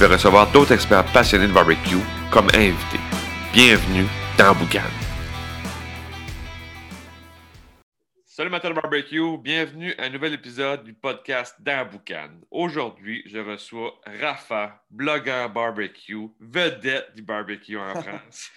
vais recevoir d'autres experts passionnés de barbecue comme invités. Bienvenue dans Boucan. Salut de barbecue, bienvenue à un nouvel épisode du podcast dans Boucan. Aujourd'hui, je reçois Rafa, blogueur barbecue, vedette du barbecue en France.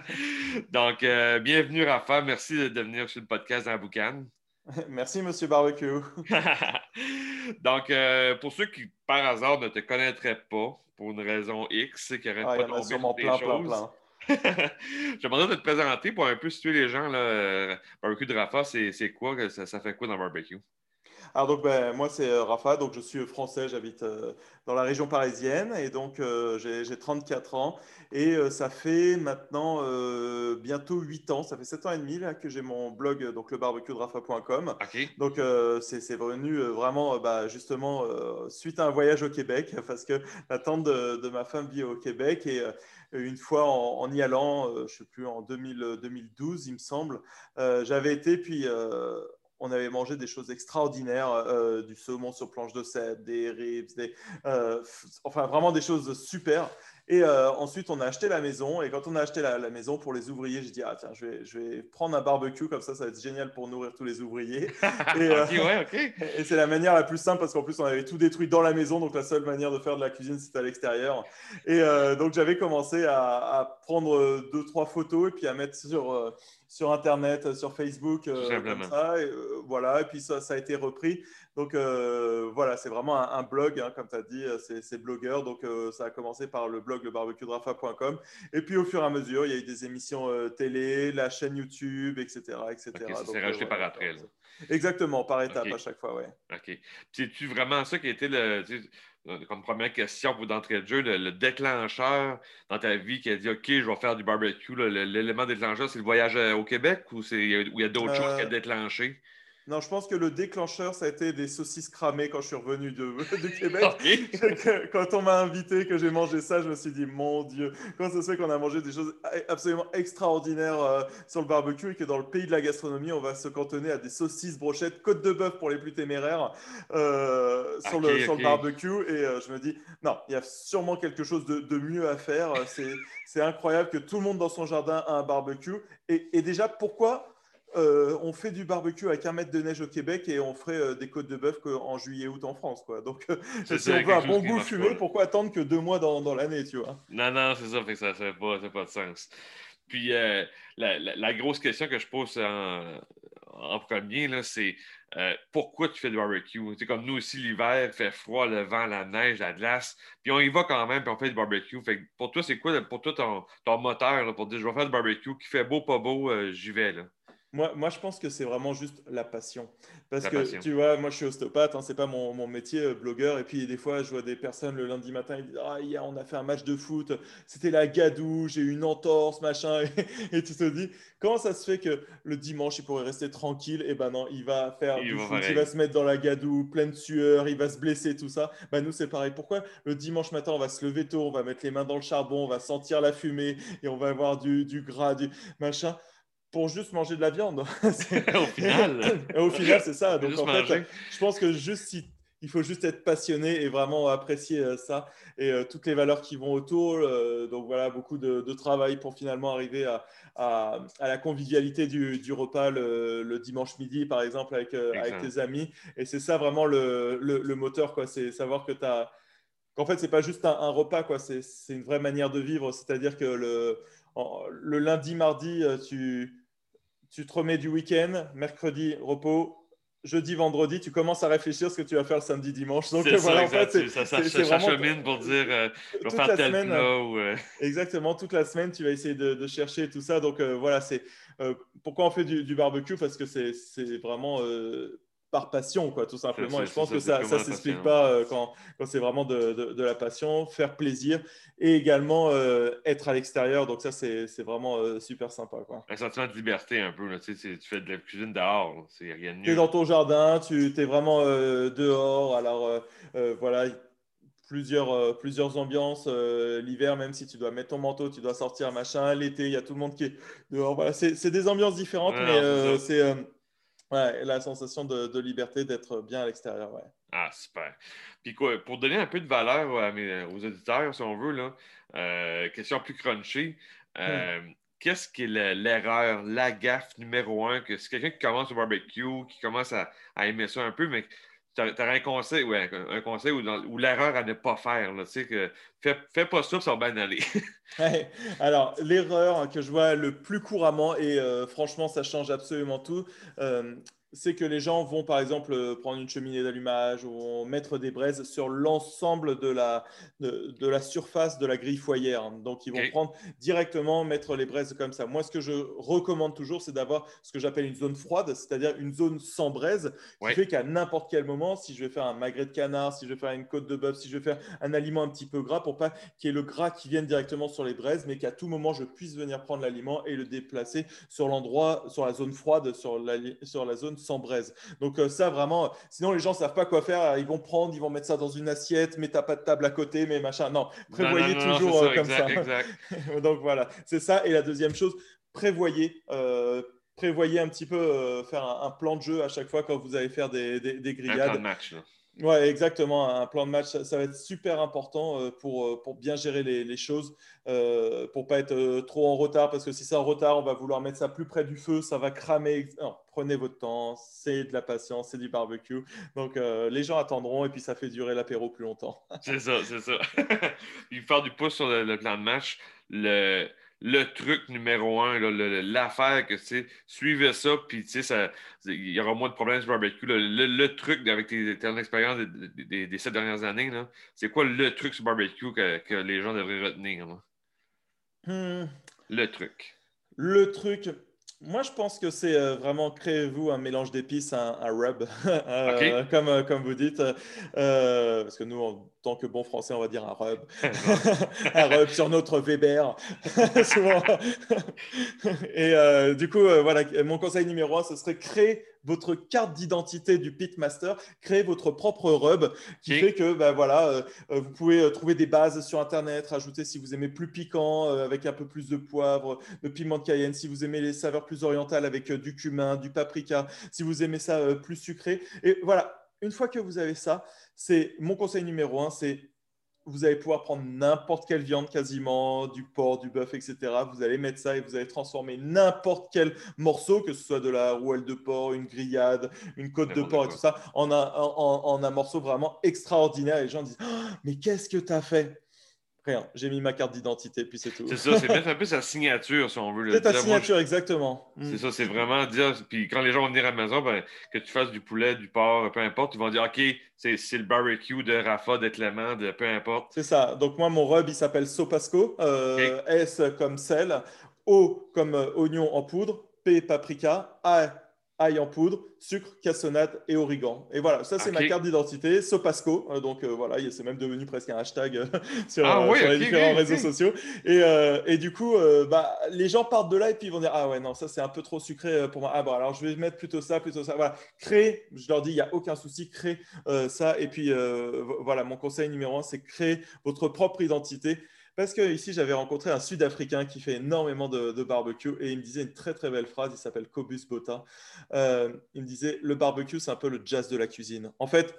Donc, euh, bienvenue Rafa, merci de venir sur le podcast dans Boucan. Merci, Monsieur Barbecue. Donc, euh, pour ceux qui, par hasard, ne te connaîtraient pas, pour une raison X, qui n'arrêtent Ah, pas sûrement sur des plein, plein, choses. Je demanderais de te présenter pour un peu situer les gens. Là, euh, barbecue de Rafa, c'est quoi? Ça, ça fait quoi dans le barbecue? Alors donc ben, moi c'est euh, Rafa, donc je suis français, j'habite euh, dans la région parisienne. Et donc euh, j'ai j'ai 34 ans. Et euh, ça fait maintenant euh, bientôt 8 ans, ça fait 7 ans et demi là, que j'ai mon blog euh, donc le barbecue de Rafa.com. Donc euh, c'est venu euh, vraiment euh, bah, justement euh, suite à un voyage au Québec. Parce que la tante de, de ma femme vit au Québec. Et euh, une fois en, en y allant, euh, je sais plus en 2000, 2012 il me semble, euh, j'avais été puis euh, on avait mangé des choses extraordinaires, euh, du saumon sur planche de cèdre, des ribs, des, euh, enfin vraiment des choses super. Et euh, ensuite, on a acheté la maison. Et quand on a acheté la, la maison pour les ouvriers, j'ai dit ah tiens, je vais, je vais prendre un barbecue comme ça, ça va être génial pour nourrir tous les ouvriers. Et, euh, ouais, et c'est la manière la plus simple parce qu'en plus on avait tout détruit dans la maison, donc la seule manière de faire de la cuisine c'était à l'extérieur. Et euh, donc j'avais commencé à, à prendre euh, deux trois photos et puis à mettre sur euh, sur internet, euh, sur Facebook, euh, comme ça. Et, euh, voilà, et puis ça, ça a été repris. Donc voilà, c'est vraiment un, un blog, hein, comme tu as dit, c'est blogueur. Donc ça a commencé par le blog lebarbecuedrafa.com. Et puis au fur et à mesure, il y a eu des émissions télé, la chaîne YouTube, etc. etc. Ça s'est rajouté par après. là. Exactement, par étapes Ok. à chaque fois, ouais. OK. C'est-tu vraiment ça qui a été le, comme première question pour d'entrée de jeu, le, le déclencheur dans ta vie qui a dit OK, je vais faire du barbecue. L'élément déclencheur, c'est le voyage euh, au Québec ou il y a d'autres Euh, choses qui ont déclenché? Non, je pense que le déclencheur, ça a été des saucisses cramées quand je suis revenu de, de Québec. OK. Que- Quand on m'a invité, que j'ai mangé ça, je me suis dit, mon Dieu, comment ça se fait qu'on a mangé des choses absolument extraordinaires euh, sur le barbecue et que dans le pays de la gastronomie, on va se cantonner à des saucisses, brochettes, côte de bœuf pour les plus téméraires euh, sur, le, sur ok. le barbecue. Et euh, je me dis, non, il y a sûrement quelque chose de, de mieux à faire. C'est c'est incroyable que tout le monde dans son jardin a un barbecue. Et, et déjà, pourquoi euh, on fait du barbecue avec un mètre de neige au Québec et on ferait euh, des côtes de bœuf qu'en juillet-août en France. Quoi. Donc, euh, si on veut un bon goût fumé, pourquoi attendre que deux mois dans, dans l'année, tu vois? Non, non, c'est ça, fait que ça fait pas, ça fait pas de sens. Puis la, la- la grosse question que je pose en, en premier, c'est pourquoi tu fais du barbecue? Tu sais, comme nous aussi, l'hiver, il fait froid, le vent, la neige, la glace, puis on y va quand même, puis on fait du barbecue. Fait que pour toi, c'est quoi pour toi ton, ton moteur là, pour dire je vais faire du barbecue, qui fait beau, pas beau, j'y vais là? Moi, moi, je pense que c'est vraiment juste la passion. Parce La que, passion. tu vois, moi, je suis ostéopathe, hein, c'est pas mon, mon métier, euh, blogueur. Et puis, des fois, je vois des personnes le lundi matin, ils disent Ah, hier, on a fait un match de foot, c'était la gadoue, j'ai eu une entorse, machin. Et, et tu te dis Comment ça se fait que le dimanche, il pourrait rester tranquille? Et ben non, il va faire du foot, il va se mettre dans la gadoue, pleine de sueur, il va se blesser, tout ça. Ben, nous, c'est pareil. Pourquoi le dimanche matin, on va se lever tôt, on va mettre les mains dans le charbon, on va sentir la fumée et on va avoir du, du gras, du machin? Pour juste manger de la viande. Au final. Au final, c'est ça. Donc, en fait, je pense que juste si, il faut juste être passionné et vraiment apprécier euh, ça et euh, toutes les valeurs qui vont autour. euh, donc voilà, beaucoup de, de travail pour finalement arriver à, à- à la convivialité du, du repas le, le dimanche midi, par exemple, avec, euh, avec tes amis. Et c'est ça vraiment le, le- le moteur, quoi. C'est savoir que tu as qu'en fait, c'est pas juste un, un repas, quoi. C'est une vraie manière de vivre. C'est-à-dire que le, en- le lundi, mardi, euh, tu, tu te remets du week-end, mercredi, repos. Jeudi, vendredi, tu commences à réfléchir ce que tu vas faire le samedi, dimanche. Donc euh, voilà, ça, en fait, c'est ça, chemine pour dire euh, je vais toute faire la tel semaine, ou, euh, Exactement, toute la semaine, tu vas essayer de, de chercher tout ça. Donc euh, voilà, c'est pourquoi on fait du, du barbecue? Parce que c'est c'est vraiment par passion, quoi, tout simplement. Et je pense que ça ne s'explique pas euh, quand, quand c'est vraiment de, de, la passion, faire plaisir et également euh, être à l'extérieur. Donc ça, c'est vraiment euh, super sympa. Quoi. Un sentiment de liberté un peu. Là. Tu, sais, tu fais de la cuisine dehors. C'est rien de Tu es dans ton jardin, tu es vraiment dehors. Alors voilà, plusieurs, plusieurs ambiances. L'hiver, même si tu dois mettre ton manteau, tu dois sortir, machin. L'été, il y a tout le monde qui est dehors. Voilà, c'est des ambiances différentes, mais c'est Ouais, la sensation de, liberté d'être bien à l'extérieur, ouais. Ah, super. Puis quoi, pour donner un peu de valeur aux auditeurs, si on veut, là, euh, question plus crunchée, euh, hmm. qu'est-ce qui est l'erreur, la gaffe numéro un, que c'est quelqu'un qui commence au barbecue, qui commence à, à aimer ça un peu, mais tu as, un conseil, ouais, un conseil ou, l'erreur à ne pas faire. Là, que fais, fais, pas ça, ça va bien aller. Alors, l'erreur que je vois le plus couramment, et euh, franchement, ça change absolument tout, euh, c'est que les gens vont par exemple euh, prendre une cheminée d'allumage ou mettre des braises sur l'ensemble de la, de, la surface de la grille foyère. Donc, ils vont prendre directement, mettre les braises comme ça. Moi, ce que je recommande toujours, c'est d'avoir ce que j'appelle une zone froide, c'est-à-dire une zone sans braise, qui fait qu'à n'importe quel moment, si je vais faire un magret de canard, si je vais faire une côte de bœuf, si je vais faire un aliment un petit peu gras, pour pas qu'il y ait le gras qui vienne directement sur les braises, mais qu'à tout moment, je puisse venir prendre l'aliment et le déplacer sur l'endroit, sur la zone froide, sur la, sur la zone sans braise. Donc euh, ça vraiment, sinon les gens savent pas quoi faire, ils vont prendre, ils vont mettre ça dans une assiette, mais t'as pas de table à côté, mais machin. Non, prévoyez toujours euh, comme ça. Donc voilà, c'est ça. Et la deuxième chose, prévoyez. Euh, prévoyez un petit peu faire un, plan de jeu à chaque fois quand vous allez faire des, des, grillades. Un match. Ouais, exactement. Un plan de match, ça, va être super important euh, pour, euh, pour bien gérer les, choses, euh, pour pas être euh, trop en retard, parce que si c'est en retard, on va vouloir mettre ça plus près du feu, ça va cramer. prenez votre temps, c'est de la patience, c'est du barbecue. Donc les gens attendront et puis ça fait durer l'apéro plus longtemps. c'est ça, c'est ça. Il faire du pouce sur le plan de match. Le le truc numéro un, l'affaire que c'est, suivez ça, puis il y aura moins de problèmes sur le barbecue. Le, truc avec tes, ton expérience des, sept dernières années, c'est quoi le truc sur le barbecue que, les gens devraient retenir? Hmm. Le truc. Le truc, moi, je pense que c'est euh, vraiment créez-vous un mélange d'épices, un, rub, euh, comme, euh, comme vous dites. parce que nous, en tant que bon français, on va dire un rub. un rub sur notre Weber. Et du coup, voilà, mon conseil numéro un, ce serait créer votre carte d'identité du Pitmaster, créer votre propre rub qui fait que bah, voilà, euh, euh, vous pouvez euh, trouver des bases sur Internet, rajouter si vous aimez plus piquant avec un peu plus de poivre, de piment de cayenne, si vous aimez les saveurs plus orientales avec du cumin, du paprika, si vous aimez ça plus sucré. Et voilà, une fois que vous avez ça, c'est mon conseil numéro un, c'est vous allez pouvoir prendre n'importe quelle viande quasiment, du porc, du bœuf, etc. Vous allez mettre ça et vous allez transformer n'importe quel morceau, que ce soit de la rouelle de porc, une grillade, une côte de porc et tout ça, en un, en un, morceau vraiment extraordinaire. Et les gens disent oh, Mais qu'est-ce que tu as fait? Rien. J'ai mis ma carte d'identité, puis c'est tout. C'est ça, c'est mettre un peu sa signature, si on veut. C'est ta signature, exactement. C'est mm. ça, c'est vraiment dire. Puis quand les gens vont venir à la maison, ben, que tu fasses du poulet, du porc, peu importe, ils vont dire OK, c'est le barbecue de Rafa, de Clément, de peu importe. C'est ça. Donc moi, mon rub, il s'appelle Sopasco. Euh, S comme sel, O comme euh, oignon en poudre, P paprika, A ail en poudre, sucre, cassonade et origan. Et voilà, ça c'est ma carte d'identité, Sopasco. Euh, donc euh, voilà, c'est même devenu presque un hashtag euh, sur, ah les différents réseaux sociaux. Et, et, du coup, bah, les gens partent de là et puis ils vont dire Ah ouais, non, ça c'est un peu trop sucré pour moi. Ah bon, alors je vais mettre plutôt ça, plutôt ça. Voilà, créer, je leur dis, il n'y a aucun souci, créer ça. Et puis voilà, mon conseil numéro un, c'est créer votre propre identité. Parce que ici, j'avais rencontré un Sud-Africain qui fait énormément de, barbecue et il me disait une très très belle phrase. Il s'appelle Cobus Botta. Euh, il me disait le barbecue, c'est un peu le jazz de la cuisine. En fait,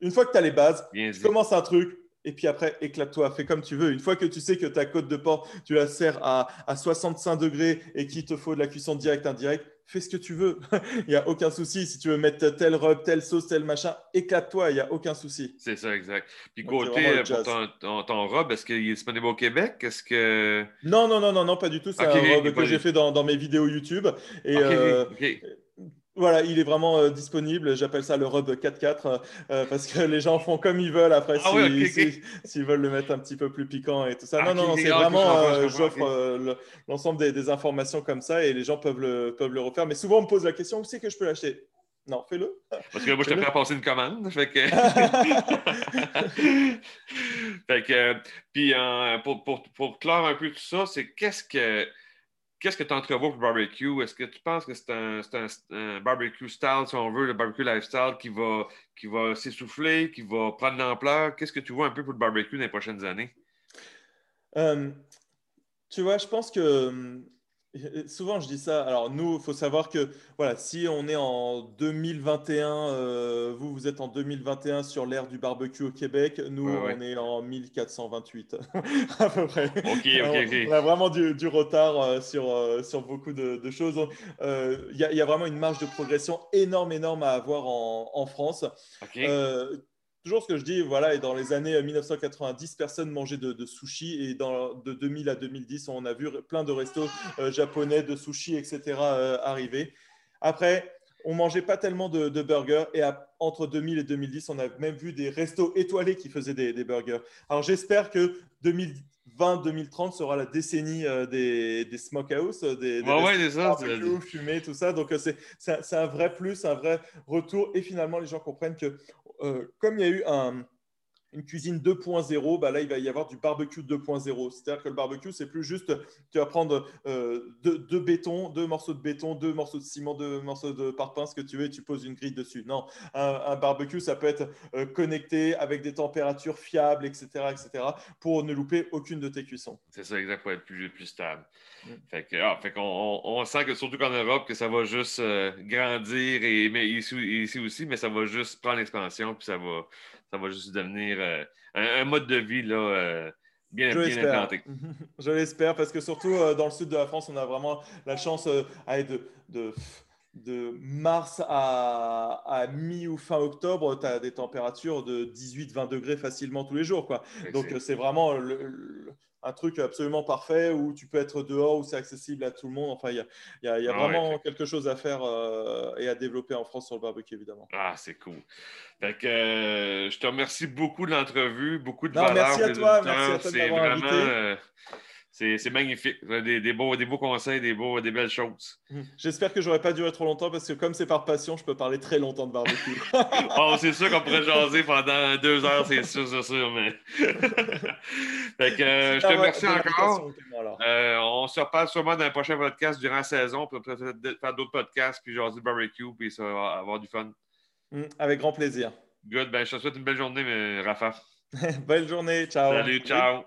une fois que tu as les bases, tu commences un truc, et puis après, éclate-toi, fais comme tu veux. Une fois que tu sais que ta côte de porc, tu la sers à, à 65 degrés et qu'il te faut de la cuisson directe, indirecte, fais ce que tu veux. il n'y a aucun souci. Si tu veux mettre telle robe, telle sauce, tel machin, éclate-toi, il n'y a aucun souci. C'est ça, exact. Puis côté euh, pour ton, ton, robe, est-ce qu'il est disponible au Québec? Est-ce que... Non, non, non, non, non, pas du tout. C'est un robe que j'ai fait dans, dans, mes vidéos YouTube. Et, euh, voilà, il est vraiment euh, disponible. J'appelle ça le Rub 4-4 euh, euh, parce que les gens font comme ils veulent après ah s'ils veulent le mettre un petit peu plus piquant et tout ça. Ah, non, non, non, c'est vraiment, j'offre l'ensemble des, informations comme ça et les gens peuvent le, peuvent le refaire. Mais souvent, on me pose la question où c'est que je peux l'acheter? Non, fais-le. Parce que moi, je te fais passer une commande. Fait que. fait que. Puis, pour, pour, pour, clore un peu tout ça, c'est qu'est-ce que. Qu'est-ce que tu entrevois pour le barbecue? Est-ce que tu penses que c'est un, barbecue style, si on veut, le barbecue lifestyle qui va, s'essouffler, qui va prendre l'ampleur? Qu'est-ce que tu vois un peu pour le barbecue dans les prochaines années? Euh, tu vois, je pense que Souvent, je dis ça. Alors, nous, il faut savoir que voilà, si on est en 2021, euh, vous, vous êtes en 2021 sur l'ère du barbecue au Québec, nous, on est en 1428, à peu près. Ok, On a vraiment du, retard euh, sur, euh, sur beaucoup de, choses. Il y, a vraiment une marge de progression énorme, énorme à avoir en, en France. Toujours ce que je dis, voilà, et dans les années 1990, personne mangeait de, de sushi, et dans, de 2000 à 2010, on a vu plein de restos euh, japonais de sushi, etc. Euh, arriver. Après, on mangeait pas tellement de, burgers, et entre 2000 et 2010, on a même vu des restos étoilés qui faisaient des, burgers. Alors j'espère que 2020-2030 sera la décennie euh, des, des smokehouse, des, des ouais, ouais, fumés, tout ça. Donc c'est un vrai plus, un vrai retour, et finalement les gens comprennent que euh, comme il y a eu une cuisine 2.0, bah là, il va y avoir du barbecue 2.0. C'est-à-dire que le barbecue, c'est plus juste, tu vas prendre euh, deux, bétons, deux morceaux de béton, deux morceaux de ciment, deux morceaux de parpaing, ce que tu veux, et tu poses une grille dessus. Non, un, barbecue, ça peut être euh, connecté avec des températures fiables, etc., etc., pour ne louper aucune de tes cuissons. C'est ça, exact, pour être plus, plus stable. Mm. Fait que, ah, fait qu'on on sent que surtout qu'en Europe, que ça va juste euh, grandir et mais ici, ici, aussi, mais ça va juste prendre l'expansion, puis ça va, ça va juste devenir euh, un, mode de vie là, euh, bien, bien implanté. Je l'espère, parce que surtout dans le sud de la France, on a vraiment la chance de, de, de, mars à, à mi ou fin octobre, tu as des températures de 18-20 degrés facilement tous les jours. Quoi. Donc c'est vraiment le un truc absolument parfait où tu peux être dehors, où c'est accessible à tout le monde. Enfin, il y a, ah vraiment quelque chose à faire euh, et à développer en France sur le barbecue, évidemment. Ah, c'est cool. Fait que, euh, je te remercie beaucoup de l'entrevue, beaucoup de valeur. Merci à toi, merci à toi de m'avoir invité. Euh, c'est magnifique. Des, des, beaux, des beaux conseils, des, beaux, des belles choses. J'espère que j'aurais pas duré trop longtemps parce que comme c'est par passion, je peux parler très longtemps de barbecue. oh, c'est sûr qu'on pourrait jaser pendant deux heures, c'est sûr, c'est sûr. Mais... fait que, euh, je te remercie encore. Euh, on se reparle sûrement dans un prochain podcast durant la saison. Puis peut faire d'autres podcasts, puis jaser barbecue, puis ça va avoir du fun. Hum, avec grand plaisir. Good. Ben, je te souhaite une belle journée, Rafa. belle journée. Ciao. Salut, ciao.